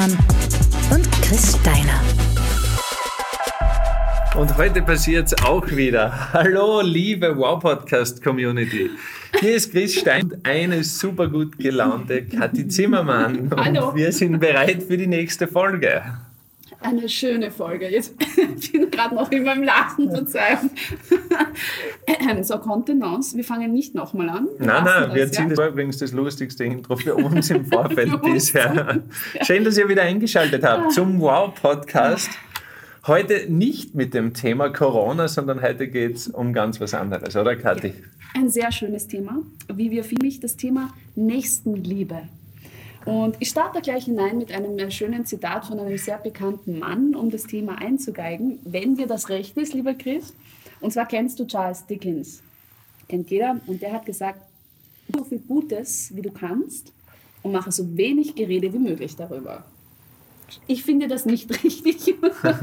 Zimmermann und Chris Steiner. Und heute passiert es auch wieder. Hallo, liebe Wow Podcast Community. Hier ist Chris Stein und eine super gut gelaunte Kathi Zimmermann. Hallo. Und wir sind bereit für die nächste Folge. Eine schöne Folge. Jetzt ich bin gerade noch in meinem Lachen, Verzeihung. Ähm, so, Kontenance. Wir fangen nicht nochmal an. Wir Nein, nein, wir das, ziehen ja? das übrigens das lustigste Intro für uns im Vorfeld bisher. Schön, dass ihr wieder eingeschaltet habt zum Wow Podcast. Heute nicht mit dem Thema Corona, sondern heute geht es um ganz was anderes, oder Kathi? Ein sehr schönes Thema, wie wir für mich das Thema Nächstenliebe. Und ich starte gleich hinein mit einem äh, schönen Zitat von einem sehr bekannten Mann, um das Thema einzugeigen, wenn dir das recht ist, lieber Chris. Und zwar kennst du Charles Dickens. Kennt jeder. Und der hat gesagt, so viel Gutes, wie du kannst und mache so wenig Gerede wie möglich darüber. Ich finde das nicht richtig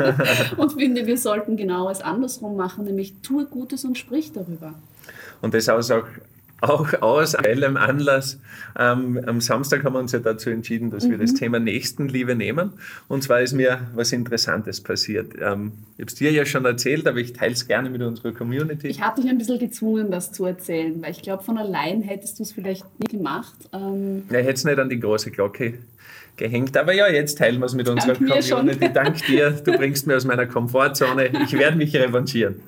und finde, wir sollten genau es andersrum machen, nämlich tue Gutes und sprich darüber. Und das aus auch, auch aus aktuellem Anlass. Ähm, am Samstag haben wir uns ja dazu entschieden, dass wir das Thema Nächstenliebe nehmen. Und zwar ist mir was Interessantes passiert. Ähm, ich habe es dir ja schon erzählt, aber ich teile es gerne mit unserer Community. Ich habe dich ein bisschen gezwungen, das zu erzählen, weil ich glaube, von allein hättest du es vielleicht nie gemacht. Ähm, Ja, ich hätte es nicht an die große Glocke gehängt. Aber ja, jetzt teilen wir es mit unserer schon. Community. Dank dir. Du bringst mir aus meiner Komfortzone. Ich werde mich revanchieren.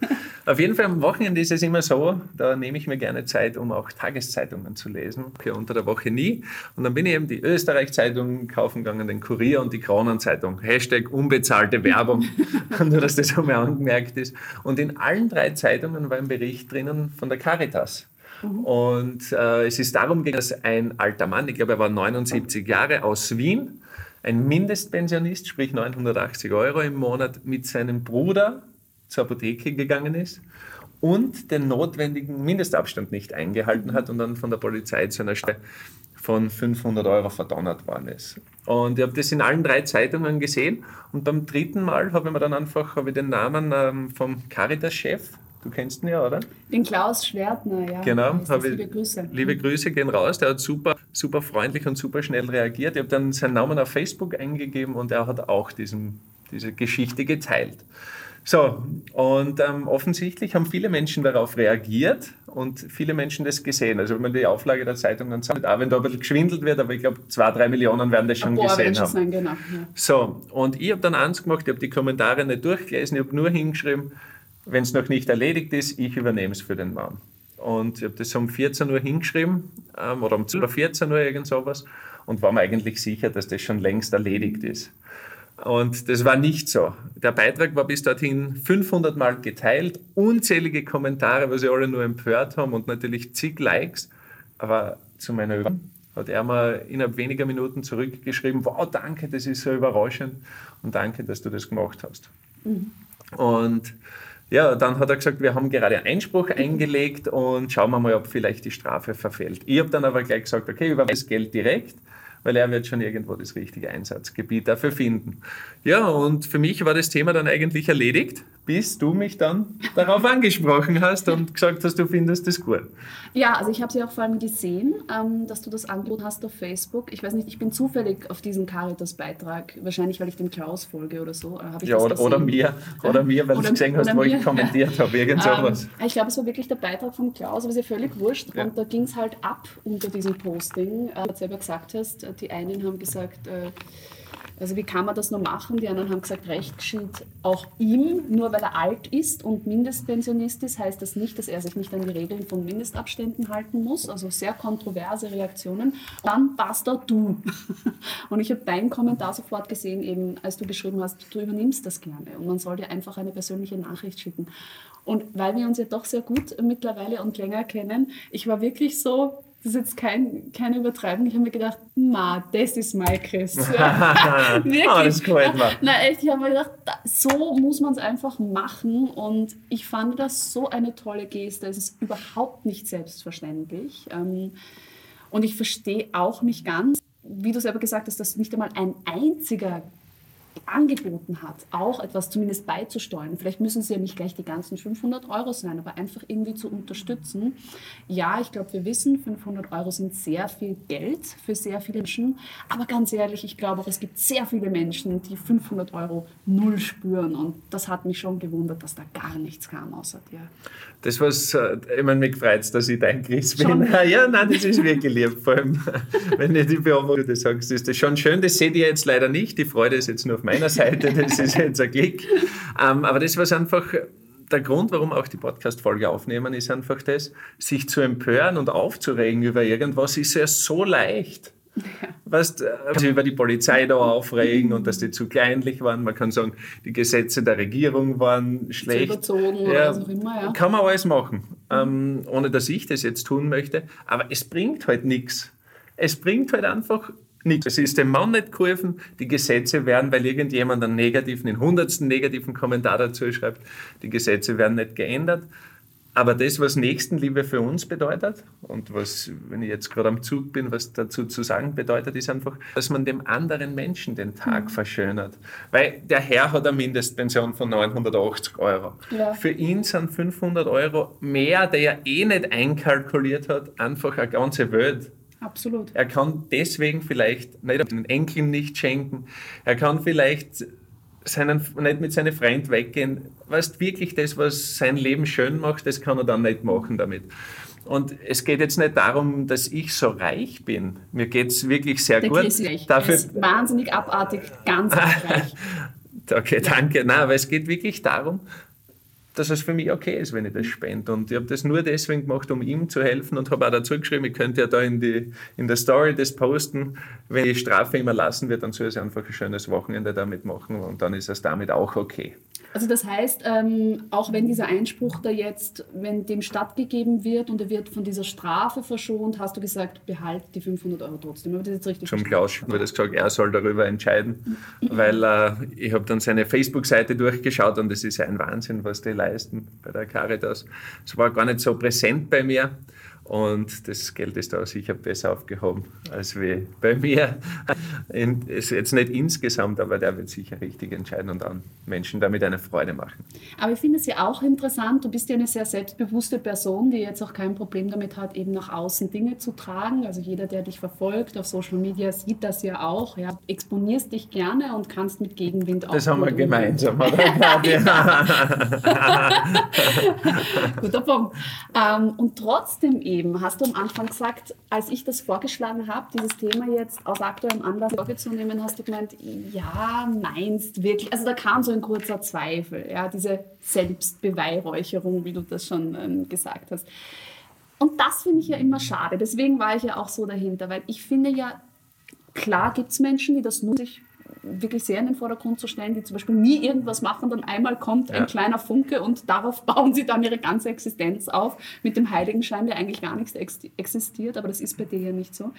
Auf jeden Fall am Wochenende ist es immer so, da nehme ich mir gerne Zeit, um auch Tageszeitungen zu lesen. Okay, unter der Woche nie. Und dann bin ich eben die Österreich-Zeitung kaufen gegangen, den Kurier und die Kronenzeitung. Hashtag unbezahlte Werbung. Nur, dass das einmal angemerkt ist. Und in allen drei Zeitungen war ein Bericht drinnen von der Caritas. Und äh, es ist darum gegangen, dass ein alter Mann, ich glaube, er war 79 Jahre, aus Wien, ein Mindestpensionist, sprich 980 Euro im Monat, mit seinem Bruder zur Apotheke gegangen ist und den notwendigen Mindestabstand nicht eingehalten hat und dann von der Polizei zu einer Stelle von 500 Euro verdonnert worden ist. Und ich habe das in allen drei Zeitungen gesehen und beim dritten Mal habe ich mir dann einfach ich den Namen ähm, vom Caritas-Chef, du kennst ihn ja, oder? den Klaus Schwertner, ja. Genau, ich- liebe Grüße. Liebe Grüße gehen raus. Der hat super, super freundlich und super schnell reagiert. Ich habe dann seinen Namen auf Facebook eingegeben und er hat auch diesen, diese Geschichte geteilt. So, und ähm, offensichtlich haben viele Menschen darauf reagiert und viele Menschen das gesehen. Also wenn man die Auflage der Zeitung anschaut, auch wenn da ein bisschen geschwindelt wird, aber ich glaube, zwei, drei Millionen werden das schon Boah, gesehen haben. sein, genau. Ja. So, und ich habe dann eins gemacht, ich habe die Kommentare nicht durchgelesen, ich habe nur hingeschrieben, wenn es noch nicht erledigt ist, ich übernehme es für den Mann. Und ich habe das um 14 Uhr hingeschrieben, ähm, oder um 12 Uhr 14 Uhr, irgend sowas, und war mir eigentlich sicher, dass das schon längst erledigt ist. Und das war nicht so. Der Beitrag war bis dorthin 500 Mal geteilt, unzählige Kommentare, was sie alle nur empört haben und natürlich zig Likes. Aber zu meiner Überraschung hat er mir innerhalb weniger Minuten zurückgeschrieben, wow, danke, das ist so überraschend und danke, dass du das gemacht hast. Und ja, dann hat er gesagt, wir haben gerade Einspruch eingelegt und schauen wir mal, ob vielleicht die Strafe verfällt. Ich habe dann aber gleich gesagt, okay, überweise Geld direkt, weil er wird schon irgendwo das richtige Einsatzgebiet dafür finden. Ja, und für mich war das Thema dann eigentlich erledigt, bis du mich dann darauf angesprochen hast und gesagt hast, du findest das gut. Ja, also ich habe sie auch vor allem gesehen, ähm, dass du das angeboten hast auf Facebook. Ich weiß nicht, ich bin zufällig auf diesen Caritas-Beitrag, wahrscheinlich weil ich dem Klaus folge oder so. äh, ich Ja, oder, oder mir, oder mir, weil du gesehen hast, wo ich mir. kommentiert habe, irgend sowas. Ähm, ich glaube, es war wirklich der Beitrag von Klaus, aber ist ja völlig wurscht. Ja. Und da ging es halt ab unter diesem Posting. Äh, du selber gesagt hast, die einen haben gesagt, äh, also wie kann man das nur machen? Die anderen haben gesagt, Recht geschieht auch ihm, nur weil er alt ist und Mindestpensionist ist, heißt das nicht, dass er sich nicht an die Regeln von Mindestabständen halten muss. Also sehr kontroverse Reaktionen. Dann passt da du. Und ich habe deinen Kommentar sofort gesehen, eben als du geschrieben hast, du übernimmst das gerne und man soll dir einfach eine persönliche Nachricht schicken. Und weil wir uns ja doch sehr gut mittlerweile und länger kennen, ich war wirklich so, das ist jetzt kein, keine Übertreibung, ich habe mir gedacht, ma, das ist mein Chris. Wirklich. Ah, das gefällt mir. Na echt, ich habe mir gedacht, da, so muss man es einfach machen und ich fand das so eine tolle Geste. Es ist überhaupt nicht selbstverständlich. Ähm, und ich verstehe auch nicht ganz, wie du selber gesagt hast, dass nicht einmal ein einziger angeboten hat, auch etwas zumindest beizusteuern. Vielleicht müssen es ja nicht gleich die ganzen 500 Euro sein, aber einfach irgendwie zu unterstützen. Ja, ich glaube, wir wissen, 500 Euro sind sehr viel Geld für sehr viele Menschen. Aber ganz ehrlich, ich glaube auch, es gibt sehr viele Menschen, die 500 Euro null spüren. Und das hat mich schon gewundert, dass da gar nichts kam außer dir. Das was, äh, ich meine, mich freut dass ich dein Chris bin. Ja, nein, das ist wirklich lieb. Vor allem, wenn ich die Beobachtung sagst, ist das schon schön. Das seht ihr jetzt leider nicht. Die Freude ist jetzt nur auf meiner Seite. Das ist jetzt ein Klick. Ähm, aber das, was einfach der Grund, warum auch die Podcast-Folge aufnehmen, ist einfach das, sich zu empören und aufzuregen über irgendwas, ist ja so leicht. Ja. Weißt, also über die Polizei da aufregen und dass die zu kleinlich waren. Man kann sagen, die Gesetze der Regierung waren schlecht. Zu überzogen ja, oder was auch immer. Ja. Kann man alles machen, ähm, ohne dass ich das jetzt tun möchte. Aber es bringt halt nichts. Es bringt halt einfach nichts. Es ist dem Mann nicht geholfen. Die Gesetze werden, weil irgendjemand einen negativen, den hundertsten negativen Kommentar dazu schreibt, die Gesetze werden nicht geändert. Aber das, was Nächstenliebe für uns bedeutet und was, wenn ich jetzt gerade am Zug bin, was dazu zu sagen bedeutet, ist einfach, dass man dem anderen Menschen den Tag mhm. verschönert. Weil der Herr hat eine Mindestpension von 980 Euro. Ja. Für ihn sind 500 Euro mehr, der er eh nicht einkalkuliert hat, einfach eine ganze Welt. Absolut. Er kann deswegen vielleicht nicht den Enkeln nicht schenken. Er kann vielleicht seinen, nicht mit seinen Freunden weggehen. Weißt wirklich das, was sein Leben schön macht, das kann er dann nicht machen damit. Und es geht jetzt nicht darum, dass ich so reich bin. Mir geht es wirklich sehr Der gut. Chris Dafür ist wahnsinnig abartig, ganz reich. okay, danke. Nein, aber es geht wirklich darum, dass es für mich okay ist, wenn ich das spende. Und ich habe das nur deswegen gemacht, um ihm zu helfen und habe auch dazu geschrieben, ich könnte ja da in, die, in der Story das posten, wenn die Strafe ihm erlassen wird, dann soll er einfach ein schönes Wochenende damit machen und dann ist es damit auch okay. Also das heißt, ähm, auch wenn dieser Einspruch da jetzt, wenn dem stattgegeben wird und er wird von dieser Strafe verschont, hast du gesagt, behalt die 500 Euro trotzdem. Habe das jetzt richtig Zum Klaus wurde das gesagt, er soll darüber entscheiden, weil äh, ich habe dann seine Facebook-Seite durchgeschaut und es ist ein Wahnsinn, was die leisten bei der Caritas. Es war gar nicht so präsent bei mir. Und das Geld ist da sicher besser aufgehoben als wie bei mir. Ist jetzt nicht insgesamt, aber der wird sicher richtig entscheiden und dann Menschen damit eine Freude machen. Aber ich finde es ja auch interessant, du bist ja eine sehr selbstbewusste Person, die jetzt auch kein Problem damit hat, eben nach außen Dinge zu tragen. Also jeder, der dich verfolgt auf Social Media, sieht das ja auch. Ja. Exponierst dich gerne und kannst mit Gegenwind auch. Das haben wir gemeinsam, oder? Guter Punkt. Ähm, und trotzdem eben eben, hast du am Anfang gesagt, als ich das vorgeschlagen habe, dieses Thema jetzt aus aktuellem Anlass vorzunehmen, hast du gemeint, ja, meinst wirklich. Also da kam so ein kurzer Zweifel, ja, diese Selbstbeweihräucherung, wie du das schon ähm, gesagt hast. Und das finde ich ja immer schade. Deswegen war ich ja auch so dahinter, weil ich finde ja, klar gibt es Menschen, die das nur sich wirklich sehr in den Vordergrund zu stellen, die zum Beispiel nie irgendwas machen, dann einmal kommt ja. ein kleiner Funke und darauf bauen sie dann ihre ganze Existenz auf mit dem Heiligenschein, der eigentlich gar nichts existiert, aber das ist bei dir ja nicht so.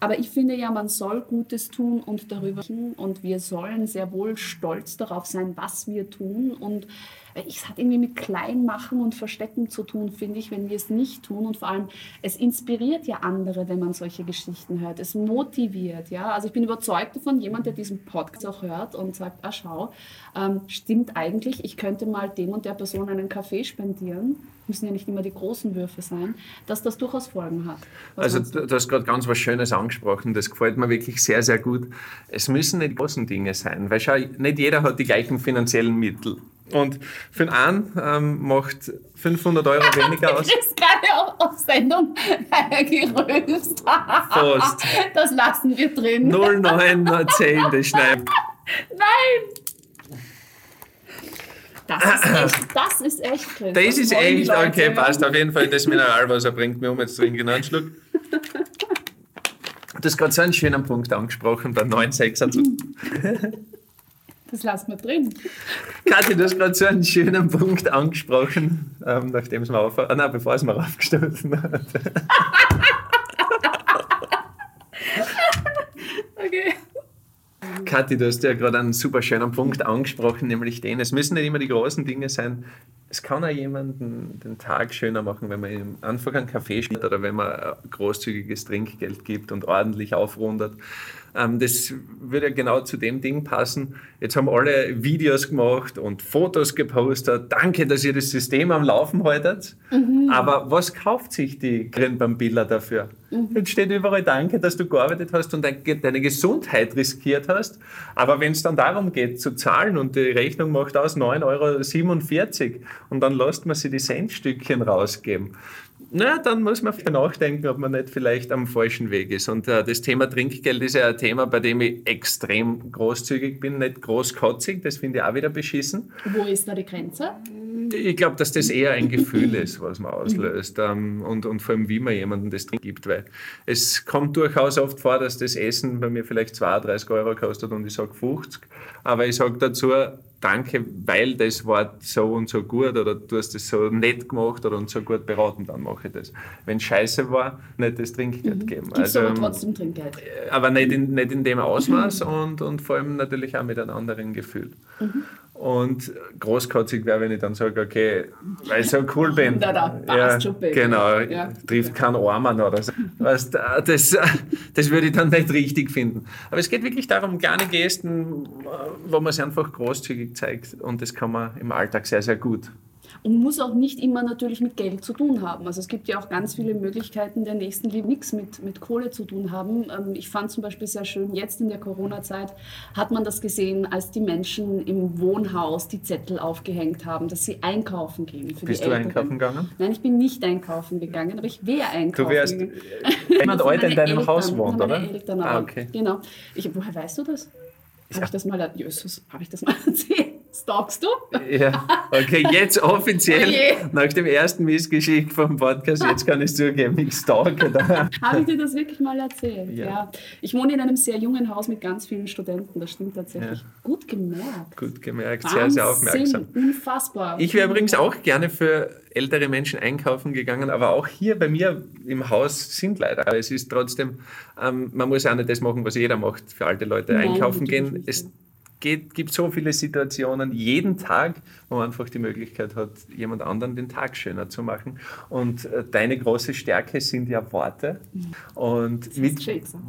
Aber ich finde ja, man soll Gutes tun und darüber und wir sollen sehr wohl stolz darauf sein, was wir tun und es hat irgendwie mit Kleinmachen und Verstecken zu tun, finde ich, wenn wir es nicht tun. Und vor allem, es inspiriert ja andere, wenn man solche Geschichten hört. Es motiviert, ja. Also ich bin überzeugt davon, jemand, der diesen Podcast auch hört und sagt, ah schau, ähm, stimmt eigentlich, ich könnte mal dem und der Person einen Kaffee spendieren müssen ja nicht immer die großen Würfe sein, dass das durchaus Folgen hat. Was also du? du hast gerade ganz was Schönes angesprochen, das gefällt mir wirklich sehr, sehr gut. Es müssen nicht großen Dinge sein, weil schau, nicht jeder hat die gleichen finanziellen Mittel. Und für den einen ähm, macht 500 Euro weniger aus. Du bist gerade auch auf Sendung gerülpst. Fast. Das lassen wir drin. 0910, das schneiden. Nein! Das ist echt, das ist echt. Das, das ist echt, okay, passt. Auf jeden Fall das Mineralwasser bringt mir um, jetzt trinken einen Schluck. Du hast gerade so einen schönen Punkt angesprochen, bei 9,6. Das lassen wir drin. Kathi, du hast gerade so einen schönen Punkt angesprochen, ähm, nachdem es mir auf, ah, nein, bevor es mir aufgestoßen hat. okay. Kathi, du hast ja gerade einen super schönen Punkt angesprochen, nämlich den, es müssen nicht immer die großen Dinge sein. Es kann auch jemanden den Tag schöner machen, wenn man ihm einfach einen Kaffee schmiert oder wenn man großzügiges Trinkgeld gibt und ordentlich aufrundet. Ähm, das würde genau zu dem Ding passen. Jetzt haben alle Videos gemacht und Fotos gepostet. Danke, dass ihr das System am Laufen haltet. Mhm. Aber was kauft sich die Grünbambilla dafür? Mhm. Jetzt steht überall Danke, dass du gearbeitet hast und deine Gesundheit riskiert hast. Aber wenn es dann darum geht, zu zahlen und die Rechnung macht aus 9,47 Euro und dann lässt man sie die Centstückchen rausgeben, na, dann muss man nachdenken, ob man nicht vielleicht am falschen Weg ist. Und äh, das Thema Trinkgeld ist ja ein Thema, bei dem ich extrem großzügig bin, nicht großkotzig. Das finde ich auch wieder beschissen. Wo ist da die Grenze? Ich glaube, dass das eher ein Gefühl ist, was man auslöst. Ähm, und, und vor allem, wie man jemandem das Trinken gibt. Weil es kommt durchaus oft vor, dass das Essen bei mir vielleicht 32 Euro kostet und ich sage 50. Aber ich sage dazu, danke, weil das war so und so gut oder du hast das so nett gemacht oder und so gut beraten, dann mache ich das. Wenn scheiße war, nicht das Trinkgeld mhm. geben. Gibst also, aber trotzdem Trinkgeld. Äh, aber nicht in, nicht in dem Ausmaß mhm. und, und vor allem natürlich auch mit einem anderen Gefühl. Mhm. Und großkotzig wäre, wenn ich dann sage, okay, weil ich so cool bin. Da, da, ja, schon genau, ja. trifft keinen Armen oder so. Weißt, das, das würde ich dann nicht richtig finden. Aber es geht wirklich darum, kleine Gesten, wo man es einfach großzügig zeigt. Und das kann man im Alltag sehr, sehr gut und muss auch nicht immer natürlich mit Geld zu tun haben. Also es gibt ja auch ganz viele Möglichkeiten der Nächstenliebe, nichts mit, mit Kohle zu tun haben. Ähm, ich fand zum Beispiel sehr schön, jetzt in der Corona-Zeit hat man das gesehen, als die Menschen im Wohnhaus die Zettel aufgehängt haben, dass sie einkaufen gehen. Bist du einkaufen gegangen? Nein, ich bin nicht einkaufen gegangen, aber ich wäre einkaufen Du wärst gegangen. jemand heute in deinem Eltern, Haus wohnt, oder? Eltern, ah, okay. Genau. Ich, woher weißt du das? Habe ich das mal, Jesus, habe ich das mal erzählt? Stalkst du? Ja, okay, jetzt offiziell oh nach dem ersten Missgeschick vom Podcast, jetzt kann ich zugeben, ich stalke da. Habe ich dir das wirklich mal erzählt? Ja. ja. Ich wohne in einem sehr jungen Haus mit ganz vielen Studenten, das stimmt tatsächlich. Ja. Gut gemerkt. Gut gemerkt, sehr, sehr aufmerksam. Unfassbar. Ich wäre übrigens auch gerne für ältere Menschen einkaufen gegangen, aber auch hier bei mir im Haus sind leider. Aber es ist trotzdem, ähm, man muss auch nicht das machen, was jeder macht, für alte Leute Nein, einkaufen gehen. Es geht, gibt so viele Situationen jeden Tag, wo man einfach die Möglichkeit hat, jemand anderen den Tag schöner zu machen. Und äh, deine große Stärke sind ja Worte. Und mit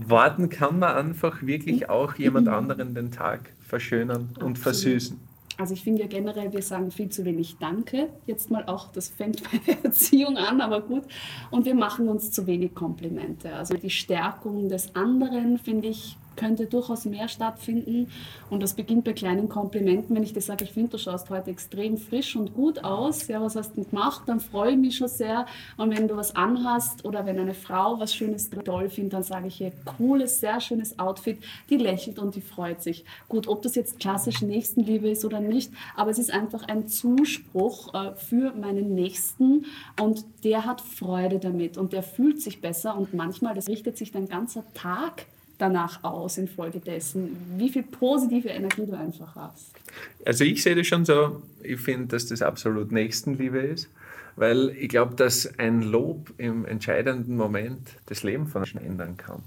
Worten kann man einfach wirklich auch jemand anderen den Tag verschönern und Absolut. versüßen. Also ich finde ja generell, wir sagen viel zu wenig Danke. Jetzt mal auch, das fängt bei der Erziehung an, aber gut. Und wir machen uns zu wenig Komplimente. Also die Stärkung des anderen, finde ich, könnte durchaus mehr stattfinden. Und das beginnt bei kleinen Komplimenten. Wenn ich dir sage, ich finde, du schaust heute extrem frisch und gut aus, ja, was hast du gemacht, dann freue ich mich schon sehr. Und wenn du was anhast oder wenn eine Frau was Schönes toll findet, dann sage ich ihr, cooles, sehr schönes Outfit, die lächelt und die freut sich. Gut, ob das jetzt klassisch Nächstenliebe ist oder nicht, aber es ist einfach ein Zuspruch äh, für meinen Nächsten und der hat Freude damit und der fühlt sich besser und manchmal, das richtet sich dein ganzer Tag danach aus infolgedessen, wie viel positive Energie du einfach hast? Also ich sehe das schon so, ich finde, dass das absolut Nächstenliebe ist, weil ich glaube, dass ein Lob im entscheidenden Moment das Leben von Menschen ändern kann.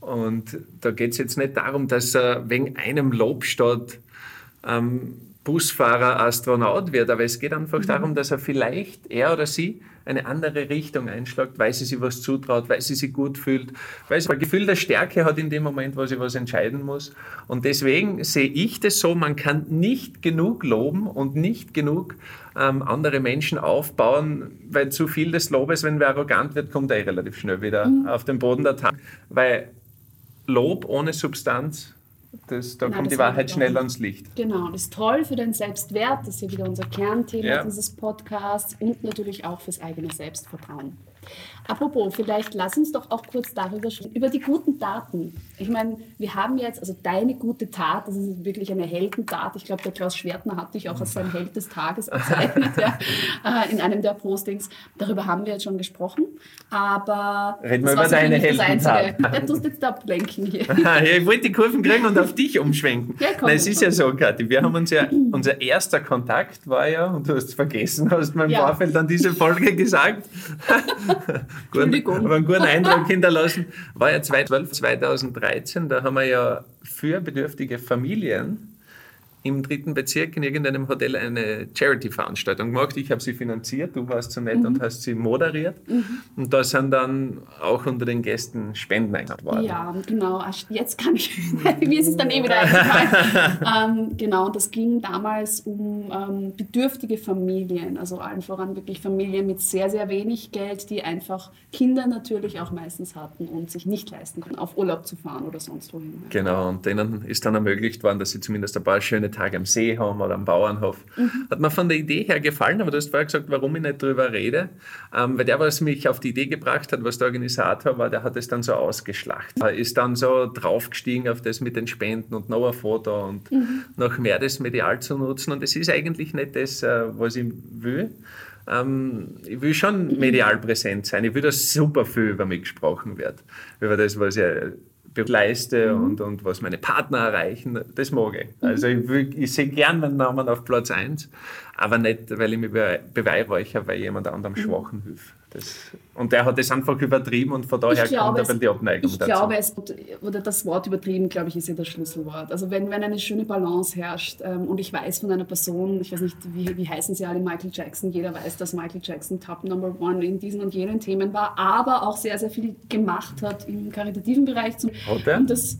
Und da geht es jetzt nicht darum, dass er wegen einem Lob statt ähm, Busfahrer Astronaut wird, aber es geht einfach mhm. darum, dass er vielleicht, er oder sie, eine andere Richtung einschlägt, weil sie sich was zutraut, weil sie sich gut fühlt, weil sie ein Gefühl der Stärke hat in dem Moment, wo sie was entscheiden muss. Und deswegen sehe ich das so, man kann nicht genug loben und nicht genug ähm, andere Menschen aufbauen, weil zu viel des Lobes, wenn wer arrogant wird, kommt er relativ schnell wieder mhm. auf den Boden der Tat. Weil Lob ohne Substanz das, da Nein, kommt die Wahrheit schnell ans Licht. Genau, das ist toll für den Selbstwert, das ist ja wieder unser Kernthema ja. dieses Podcasts und natürlich auch fürs eigene Selbstvertrauen. Apropos, vielleicht lass uns doch auch kurz darüber sprechen, über die guten Taten. Ich meine, wir haben jetzt, also deine gute Tat, das ist wirklich eine Heldentat. Ich glaube, der Klaus Schwertner hat dich auch als sein Held des Tages bezeichnet ja, äh, in einem der Postings. Darüber haben wir jetzt schon gesprochen. Aber reden wir über deine Heldentat. Du tust jetzt ablenken hier. ich wollte die Kurven kriegen und auf dich umschwenken. Ja, komm, Nein, es ist ja so, Kathi, wir haben uns ja, unser erster Kontakt war ja, und du hast es vergessen, hast mir im ja. Vorfeld an diese Folge gesagt. Entschuldigung. aber einen guten Eindruck hinterlassen. War ja 2012, 2013, da haben wir ja für bedürftige Familien im dritten Bezirk in irgendeinem Hotel eine Charity-Veranstaltung gemacht. Ich habe sie finanziert, du warst so nett mhm. und hast sie moderiert. Mhm. Und da sind dann auch unter den Gästen Spenden eingebracht worden. Ja, genau. Jetzt kann ich, mir ist es dann eh wieder eingefallen. ähm, genau, und das ging damals um ähm, bedürftige Familien, also allen voran wirklich Familien mit sehr, sehr wenig Geld, die einfach Kinder natürlich auch meistens hatten und sich nicht leisten können, auf Urlaub zu fahren oder sonst wohin. Genau, und denen ist dann ermöglicht worden, dass sie zumindest ein paar schöne Tage am See haben oder am Bauernhof. Mhm. Hat mir von der Idee her gefallen, aber du hast vorher gesagt, warum ich nicht darüber rede. Ähm, weil der, was mich auf die Idee gebracht hat, was der Organisator war, der hat es dann so ausgeschlachtet. Er ist dann so draufgestiegen auf das mit den Spenden und noch ein Foto und mhm. noch mehr das medial zu nutzen. Und das ist eigentlich nicht das, äh, was ich will. Ähm, ich will schon medial präsent sein. Ich will, dass super viel über mich gesprochen wird. Über das, was ich leiste mhm. und, und was meine Partner erreichen, das mag ich. Also ich, ich sehe gern meinen Namen auf Platz 1, aber nicht, weil ich mich beweihräuchere, weil jemand anderem mhm. Schwachen hilft. Das, und der hat das einfach übertrieben und von daher glaube, kommt aber die Abneigung ich dazu. glaube, es, oder das Wort übertrieben, glaube ich, ist ja das Schlüsselwort. Also wenn, wenn eine schöne Balance herrscht ähm, und ich weiß von einer Person, ich weiß nicht, wie, wie heißen sie alle, Michael Jackson, jeder weiß, dass Michael Jackson Top Number One in diesen und jenen Themen war, aber auch sehr, sehr viel gemacht hat im karitativen Bereich. Zum, hat er? Und das,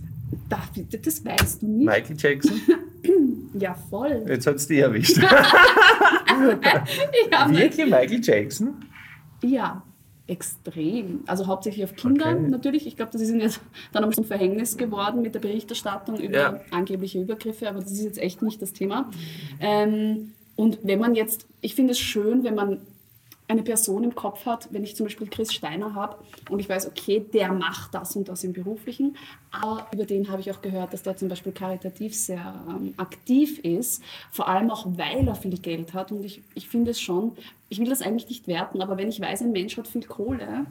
das, das weißt du nicht. Michael Jackson? ja, voll. Jetzt hat es dich erwischt. Wirklich Michael Jackson? Ja, extrem. Also hauptsächlich auf Kinder okay. natürlich. Ich glaube, das ist jetzt dann zum Verhängnis geworden mit der Berichterstattung über ja. angebliche Übergriffe, aber das ist jetzt echt nicht das Thema. Ähm, und wenn man jetzt, ich finde es schön, wenn man eine Person im Kopf hat, wenn ich zum Beispiel Chris Steiner habe und ich weiß, okay, der macht das und das im Beruflichen, aber über den habe ich auch gehört, dass der zum Beispiel karitativ sehr ähm, aktiv ist, vor allem auch, weil er viel Geld hat und ich, ich finde es schon, ich will das eigentlich nicht werten, aber wenn ich weiß, ein Mensch hat viel Kohle,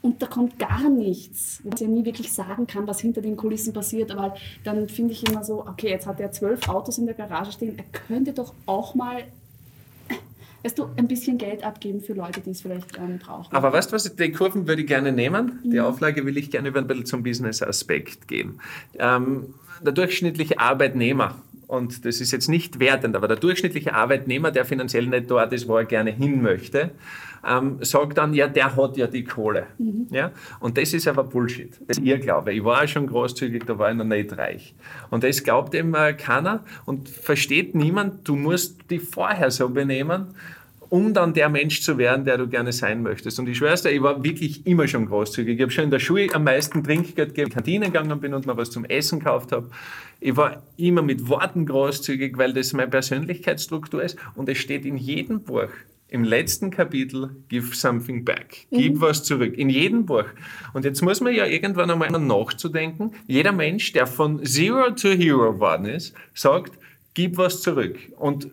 und da kommt gar nichts, wo man ja nie wirklich sagen kann, was hinter den Kulissen passiert. Aber dann finde ich immer so, okay, jetzt hat er zwölf Autos in der Garage stehen, er könnte doch auch mal weißt du, ein bisschen Geld abgeben für Leute, die es vielleicht ähm, brauchen. Aber weißt du was, die Kurven würde ich gerne nehmen. Die mhm. Auflage will ich gerne über ein bisschen zum Business-Aspekt gehen. Ähm, der durchschnittliche Arbeitnehmer, und das ist jetzt nicht wertend, aber der durchschnittliche Arbeitnehmer, der finanziell nicht dort ist, wo er gerne hin möchte, ähm, sagt dann, ja, der hat ja die Kohle. Mhm. Ja? Und das ist aber Bullshit. Das ist ihr Glaube. Ich war schon großzügig, da war ich noch nicht reich. Und das glaubt eben äh, keiner und versteht niemand, du musst die vorher so benehmen, um dann der Mensch zu werden, der du gerne sein möchtest. Und ich schwör's dir, ich war wirklich immer schon großzügig. Ich habe schon in der Schule am meisten Trinkgeld gegeben, in die Kantine gegangen bin und mir was zum Essen gekauft habe. Ich war immer mit Worten großzügig, weil das meine Persönlichkeitsstruktur ist. Und es steht in jedem Buch, im letzten Kapitel, give something back. Gib mhm. was zurück. In jedem Buch. Und jetzt muss man ja irgendwann einmal nachzudenken. Jeder Mensch, der von Zero to Hero geworden ist, sagt, gib was zurück. Und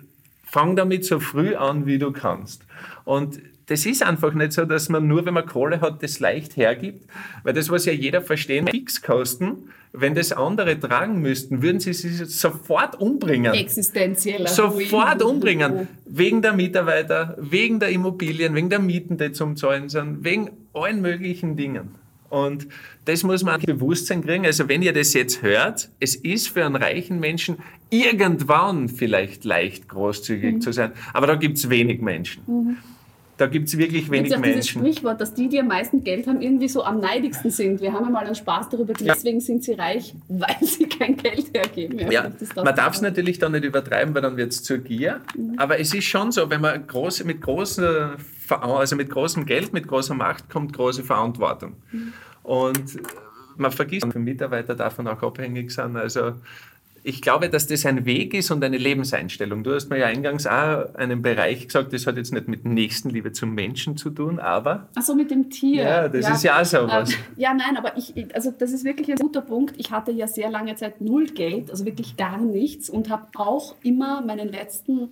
fang damit so früh an, wie du kannst. Und das ist einfach nicht so, dass man nur, wenn man Kohle hat, das leicht hergibt, weil das, was ja jeder verstehen, Fixkosten, wenn das andere tragen müssten, würden sie sich sofort umbringen. Existenzieller. Sofort umbringen. Wegen der Mitarbeiter, wegen der Immobilien, wegen der Mieten, die zum Zahlen sind, wegen allen möglichen Dingen. Und das muss man Bewusstsein kriegen. Also wenn ihr das jetzt hört, es ist für einen reichen Menschen irgendwann vielleicht leicht großzügig mhm. zu sein, aber da gibt es wenig Menschen. Mhm. Da gibt es wirklich wenig Menschen. Dieses Sprichwort, dass die, die am meisten Geld haben, irgendwie so am neidigsten sind. Wir haben einmal einen Spaß darüber, ja. deswegen sind sie reich, weil sie kein Geld hergeben. Ja, ja. man darf es natürlich dann nicht übertreiben, weil dann wird es zur Gier. Mhm. Aber es ist schon so, wenn man groß, mit, großer, also mit großem Geld, mit großer Macht kommt große Verantwortung. Mhm. Und man vergisst, dass Mitarbeiter davon auch abhängig sind. Also ich glaube, dass das ein Weg ist und eine Lebenseinstellung. Du hast mir ja eingangs auch einen Bereich gesagt, das hat jetzt nicht mit Nächstenliebe zum Menschen zu tun, aber. Ach so, mit dem Tier. Ja, das ja. ist ja auch so was. Ähm, ja, nein, aber ich, also das ist wirklich ein guter Punkt. Ich hatte ja sehr lange Zeit null Geld, also wirklich gar nichts und habe auch immer meinen letzten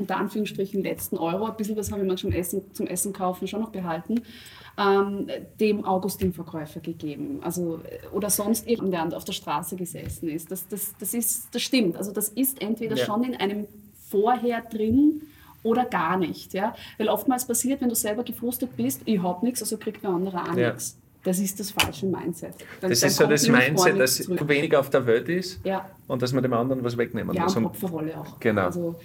unter Anführungsstrichen letzten Euro, ein bisschen was habe ich mir zum Essen, zum Essen kaufen schon noch behalten, ähm, dem Augustin-Verkäufer gegeben. Also, oder sonst irgendjemand, der auf der Straße gesessen ist. Das, das, das, ist, das stimmt. Also das ist entweder ja. schon in einem Vorher drin oder gar nicht. Ja? Weil oftmals passiert, wenn du selber gefrustet bist, ich habe nichts, also kriegt der andere auch ja. nichts. das ist das falsche Mindset. Dann, Das dann ist so das Mindset, dass zurück. weniger auf der Welt ist Ja, und dass man dem anderen was wegnehmen ja muss. Und Opferrolle auch. Genau. Also,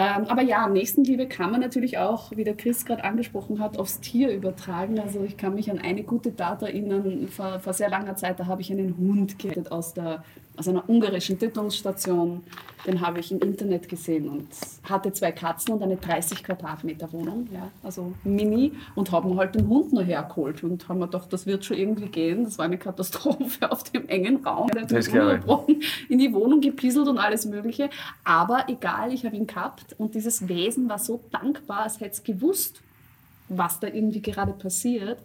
ähm, aber ja, Nächstenliebe kann man natürlich auch, wie der Chris gerade angesprochen hat, aufs Tier übertragen. Also ich kann mich an eine gute Tat erinnern, vor, vor sehr langer Zeit, da habe ich einen Hund gerettet aus, der, aus einer ungarischen Tötungsstation. Den habe ich im Internet gesehen und hatte zwei Katzen und eine 30 Quadratmeter Wohnung, ja, also mini, und haben halt den Hund nur hergeholt und haben mir gedacht, das wird schon irgendwie gehen. Das war eine Katastrophe auf dem engen Raum. Der Das ununterbrochen in die Wohnung gepieselt und alles Mögliche. Aber egal, ich habe ihn gehabt und dieses Wesen war so dankbar, als hätte es gewusst, was da irgendwie gerade passiert,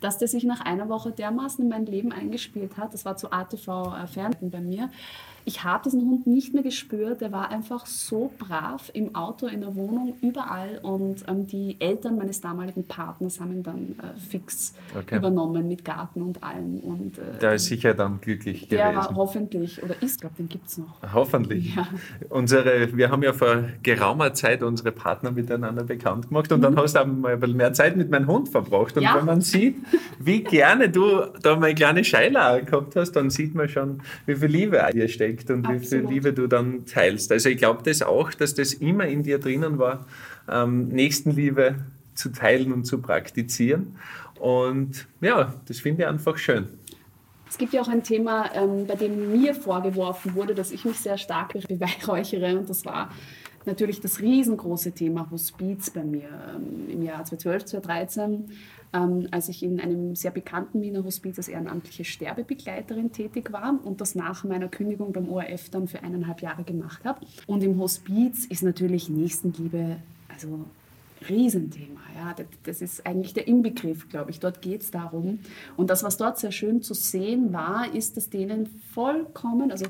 dass der sich nach einer Woche dermaßen in mein Leben eingespielt hat. Das war zu ATV äh, Fernsehen bei mir. Ich habe diesen Hund nicht mehr gespürt. Der war einfach so brav im Auto, in der Wohnung, überall. Und ähm, die Eltern meines damaligen Partners haben ihn dann äh, fix Okay. übernommen mit Garten und allem. Und, äh, der ist sicher dann glücklich der war gewesen. hoffentlich, oder ist, glaube den gibt es noch. Hoffentlich. Ja. Unsere, wir haben ja vor geraumer Zeit unsere Partner miteinander bekannt gemacht und dann hast du auch mal ein bisschen mehr Zeit mit meinem Hund verbracht. Und Mhm. Ja. wenn man sieht, wie gerne du da mal eine kleine Scheile gehabt hast, dann sieht man schon, wie viel Liebe in dir steckt und wie viel Absolut. Liebe du dann teilst. Also ich glaube das auch, dass das immer in dir drinnen war, ähm, Nächstenliebe zu teilen und zu praktizieren. Und ja, das finde ich einfach schön. Es gibt ja auch ein Thema, ähm, bei dem mir vorgeworfen wurde, dass ich mich sehr stark beweihräuchere. Und das war natürlich das riesengroße Thema Hospiz bei mir ähm, im Jahr 2012, 2013, ähm, als ich in einem sehr bekannten Wiener Hospiz als ehrenamtliche Sterbebegleiterin tätig war und das nach meiner Kündigung beim ORF dann für eineinhalb Jahre gemacht habe. Und im Hospiz ist natürlich Nächstenliebe, also Riesenthema. Ja. Das- Das ist eigentlich der Inbegriff, glaube ich. Dort geht es darum. Und das, was dort sehr schön zu sehen war, ist, dass denen vollkommen, also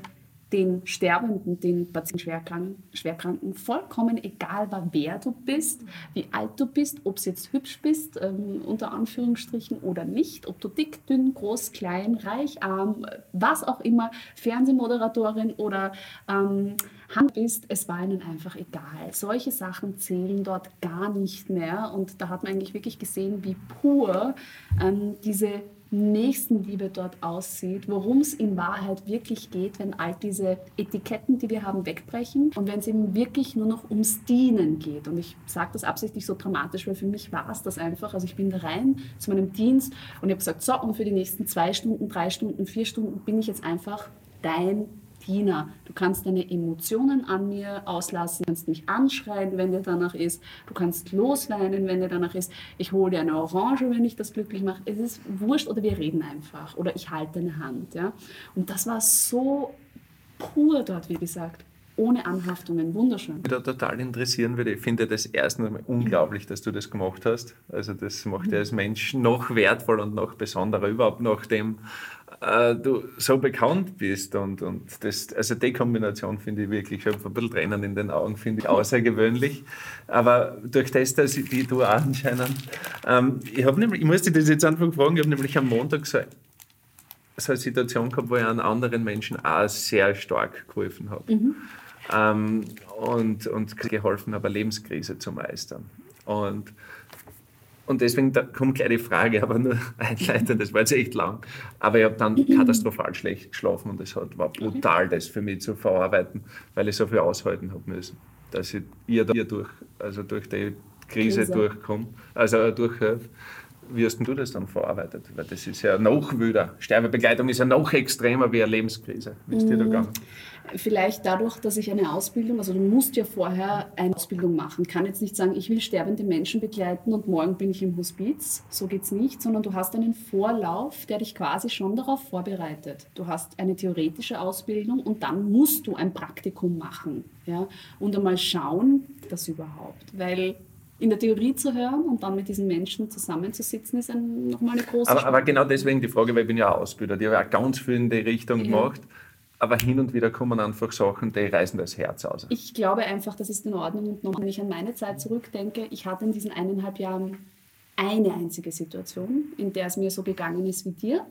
den Sterbenden, den Patienten, Schwerkranken, Schwerkranken, vollkommen egal war, wer du bist, wie alt du bist, ob du jetzt hübsch bist, ähm, unter Anführungsstrichen, oder nicht, ob du dick, dünn, groß, klein, reich, arm, was auch immer, Fernsehmoderatorin oder ähm, Hand bist, es war ihnen einfach egal. Solche Sachen zählen dort gar nicht mehr. Und da hat man eigentlich wirklich gesehen, wie pur ähm, diese Nächstenliebe dort aussieht, worum es in Wahrheit wirklich geht, wenn all diese Etiketten, die wir haben, wegbrechen und wenn es eben wirklich nur noch ums Dienen geht. Und ich sage das absichtlich so dramatisch, weil für mich war es das einfach. Also ich bin da rein zu meinem Dienst und ich habe gesagt, so, und für die nächsten zwei Stunden, drei Stunden, vier Stunden bin ich jetzt einfach dein Diener. Du kannst deine Emotionen an mir auslassen, du kannst mich anschreien, wenn dir danach ist, du kannst losweinen, wenn dir danach ist, ich hole dir eine Orange, wenn ich das glücklich mache. Es ist wurscht oder wir reden einfach oder ich halte deine Hand. Ja? Und das war so pur dort, wie gesagt, ohne Anhaftungen, wunderschön. mich da total interessieren würde. Ich finde das erstens unglaublich, dass du das gemacht hast. Also das macht dich als Mensch noch wertvoll und noch besonderer, überhaupt nachdem äh, du so bekannt bist. Und, und das, also die Kombination finde ich wirklich, ich habe ein bisschen Tränen in den Augen, finde ich außergewöhnlich. Aber durch das, dass ich die du anscheinend, ähm, ich, nämlich, ich muss dich das jetzt einfach fragen, ich habe nämlich am Montag so so eine Situation gehabt, wo ich einem anderen Menschen auch sehr stark geholfen habe. Ähm, und, und geholfen habe, eine Lebenskrise zu meistern. Und, und deswegen da kommt gleich die Frage, aber nur einleitend, das war jetzt echt lang. Aber ich habe dann katastrophal schlecht geschlafen und es hat, war brutal, das für mich zu verarbeiten, weil ich so viel aushalten habe müssen. Dass ich ihr, ihr durch, also durch die Krise, Krise. durchkomme, also durchhelfe. Wie hast denn du das dann verarbeitet? Weil das ist ja noch wilder. Sterbebegleitung ist ja noch extremer wie eine Lebenskrise. Wie ist dir da gegangen? Vielleicht dadurch, dass ich eine Ausbildung, also du musst ja vorher eine Ausbildung machen. Ich kann jetzt nicht sagen, ich will sterbende Menschen begleiten und morgen bin ich im Hospiz. So geht es nicht, sondern du hast einen Vorlauf, der dich quasi schon darauf vorbereitet. Du hast eine theoretische Ausbildung und dann musst du ein Praktikum machen. Ja? Und einmal schauen, das überhaupt. Weil in der Theorie zu hören und dann mit diesen Menschen zusammenzusitzen, ist ein, nochmal eine große Aber, aber genau deswegen die Frage, weil ich bin ja Ausbilder, die habe auch ganz viel in die Richtung Ja. gemacht. Aber hin und wieder kommen einfach Sachen, die reißen das Herz aus. Ich glaube einfach, das ist in Ordnung. Und wenn ich an meine Zeit zurückdenke, ich hatte in diesen eineinhalb Jahren eine einzige Situation, in der es mir so gegangen ist wie dir.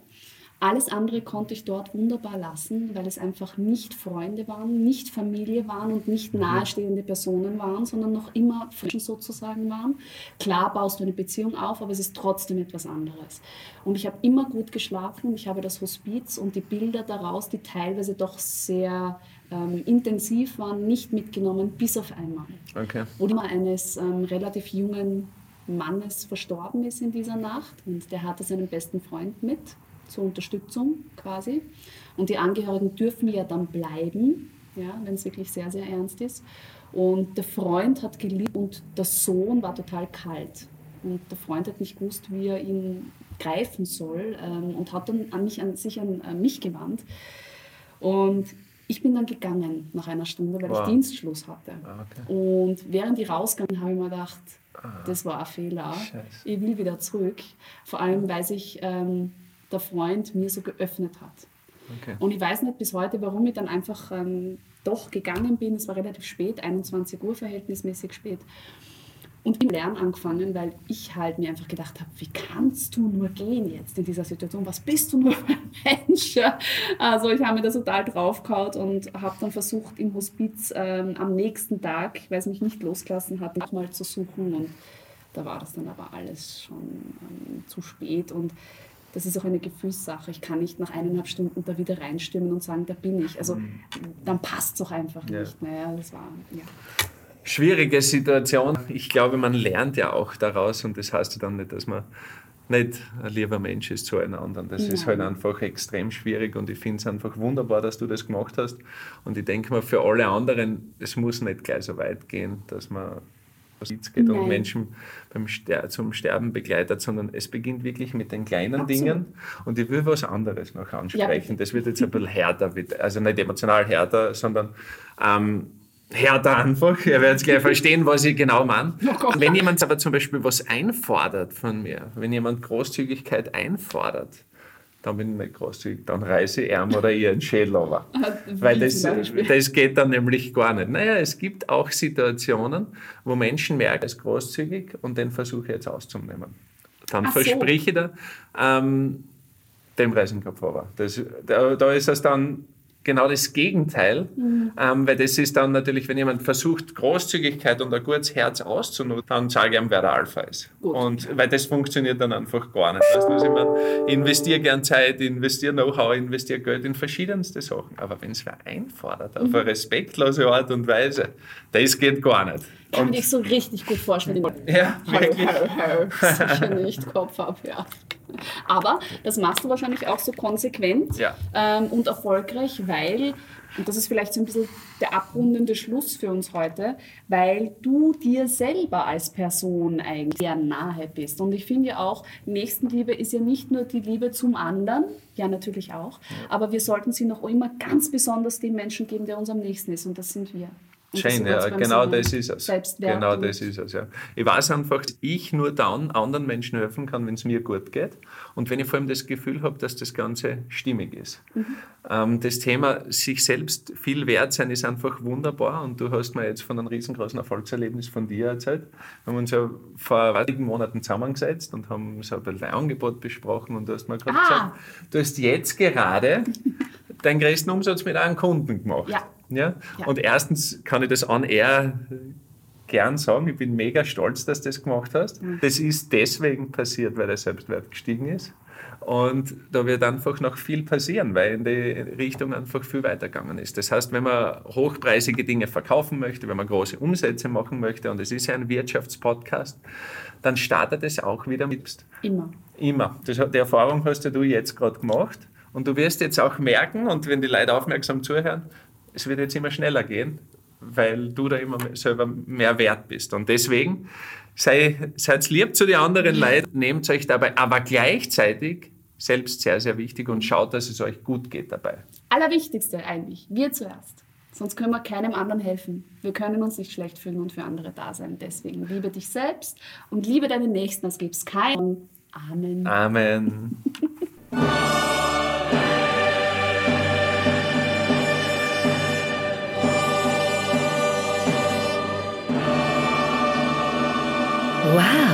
Alles andere konnte ich dort wunderbar lassen, weil es einfach nicht Freunde waren, nicht Familie waren und nicht Mhm. nahestehende Personen waren, sondern noch immer Frischen sozusagen waren. Klar baust du eine Beziehung auf, aber es ist trotzdem etwas anderes. Und ich habe immer gut geschlafen. Ich habe das Hospiz und die Bilder daraus, die teilweise doch sehr ähm, intensiv waren, nicht mitgenommen, bis auf einmal Okay. wo Mama eines ähm, relativ jungen Mannes verstorben ist in dieser Nacht und der hatte seinen besten Freund mit zur Unterstützung quasi und die Angehörigen dürfen ja dann bleiben, ja, wenn es wirklich sehr, sehr ernst ist und der Freund hat geliebt und der Sohn war total kalt und der Freund hat nicht gewusst, wie er ihn greifen soll ähm, und hat dann an mich, an, sich an äh, mich gewandt und ich bin dann gegangen nach einer Stunde, weil Wow. ich Dienstschluss hatte. Ah, okay. Und während die rausgegangen, habe ich mir gedacht, Ah. das war ein Fehler. Scheiße. Ich will wieder zurück. Vor allem, weil sich ähm, der Freund mir so geöffnet hat. Okay. Und ich weiß nicht bis heute, warum ich dann einfach ähm, doch gegangen bin. Es war relativ spät, 21 Uhr verhältnismäßig spät. Und im Lernen angefangen, weil ich halt mir einfach gedacht habe, wie kannst du nur gehen jetzt in dieser Situation? Was bist du nur für ein Mensch? Also ich habe mir da total draufgehauen und habe dann versucht, im Hospiz ähm, am nächsten Tag, weil es mich nicht losgelassen hat, nochmal zu suchen. Und da war das dann aber alles schon ähm, zu spät. Und das ist auch eine Gefühlssache. Ich kann nicht nach eineinhalb Stunden da wieder reinstimmen und sagen, da bin ich. Also dann passt es auch einfach Ja. nicht. Naja, das war, ja. Schwierige Situation. Ich glaube, man lernt ja auch daraus und das heißt ja dann nicht, dass man nicht ein lieber Mensch ist zueinander. Das ist Nein. halt einfach extrem schwierig und ich finde es einfach wunderbar, dass du das gemacht hast. Und ich denke mal, für alle anderen, es muss nicht gleich so weit gehen, dass man was geht Nein. Menschen beim Ster zum Sterben begleitet, sondern es beginnt wirklich mit den kleinen Absolut. Dingen und ich will was anderes noch ansprechen. Ja. Das wird jetzt ein bisschen härter, also nicht emotional härter, sondern ähm, härter einfach. Ihr werdet gleich verstehen, was ich genau meine. Wenn jemand aber zum Beispiel was einfordert von mir, wenn jemand Großzügigkeit einfordert, dann bin ich nicht großzügig, dann reiße ich ihm oder ihr einen Schädel Weil das, das geht dann nämlich gar nicht. Naja, es gibt auch Situationen, wo Menschen merken, es ist großzügig und den versuche ich jetzt auszunehmen. Dann Ach so. verspreche ich dir, ähm, dem reiße ich den Kopf. Das, da, da ist es dann genau das Gegenteil, Mhm. ähm, weil das ist dann natürlich, wenn jemand versucht, Großzügigkeit und ein gutes Herz auszunutzen, dann sage ich ihm, wer der Alpha ist. Gut. Und weil das funktioniert dann einfach gar nicht. Weißt du, was ich meine? Ich investiere gern Zeit, ich investiere Know-how, ich investiere Geld in verschiedenste Sachen. Aber wenn es wer einfordert, auf Mhm. eine respektlose Art und Weise, das geht gar nicht. Kann Und, dich so richtig gut vorstellen. ja, Hallo, wirklich. hallo, hallo. Sicher nicht, Kopf ab, ja. Aber das machst du wahrscheinlich auch so konsequent Ja. ähm, und erfolgreich, weil, und das ist vielleicht so ein bisschen der abrundende Schluss für uns heute, weil du dir selber als Person eigentlich sehr nahe bist. Und ich finde ja auch, Nächstenliebe ist ja nicht nur die Liebe zum anderen, ja natürlich auch, aber wir sollten sie noch immer ganz besonders dem Menschen geben, der uns am nächsten ist. Und das sind wir. Wir ja, genau das ist es. Genau das ist es, ja. Ich weiß einfach, dass ich nur dann anderen Menschen helfen kann, wenn es mir gut geht und wenn ich vor allem das Gefühl habe, dass das Ganze stimmig ist. Mhm. Ähm, das Thema sich selbst viel wert sein ist einfach wunderbar und du hast mir jetzt von einem riesengroßen Erfolgserlebnis von dir erzählt. Wir haben uns ja vor einigen Monaten zusammengesetzt und haben so ein Angebot besprochen und du hast mir gerade Ah. gesagt, du hast jetzt gerade deinen größten Umsatz mit einem Kunden gemacht. Ja. Ja? Ja. Und erstens kann ich das on air gern sagen, ich bin mega stolz, dass du das gemacht hast. Mhm. Das ist deswegen passiert, weil der Selbstwert gestiegen ist. Und da wird einfach noch viel passieren, weil in die Richtung einfach viel weitergegangen ist. Das heißt, wenn man hochpreisige Dinge verkaufen möchte, wenn man große Umsätze machen möchte, und es ist ja ein Wirtschaftspodcast, dann startet es auch wieder mit Immer. Immer. Das, die Erfahrung hast ja du jetzt gerade gemacht. Und du wirst jetzt auch merken, und wenn die Leute aufmerksam zuhören, es wird jetzt immer schneller gehen, weil du da immer selber mehr wert bist. Und deswegen sei, seid lieb zu den anderen Leuten, nehmt euch dabei, aber gleichzeitig selbst sehr, sehr wichtig und schaut, dass es euch gut geht dabei. Allerwichtigste eigentlich, wir zuerst. Sonst können wir keinem anderen helfen. Wir können uns nicht schlecht fühlen und für andere da sein. Deswegen liebe dich selbst und liebe deinen Nächsten. Es gibt keinen. Amen. Amen. Wow.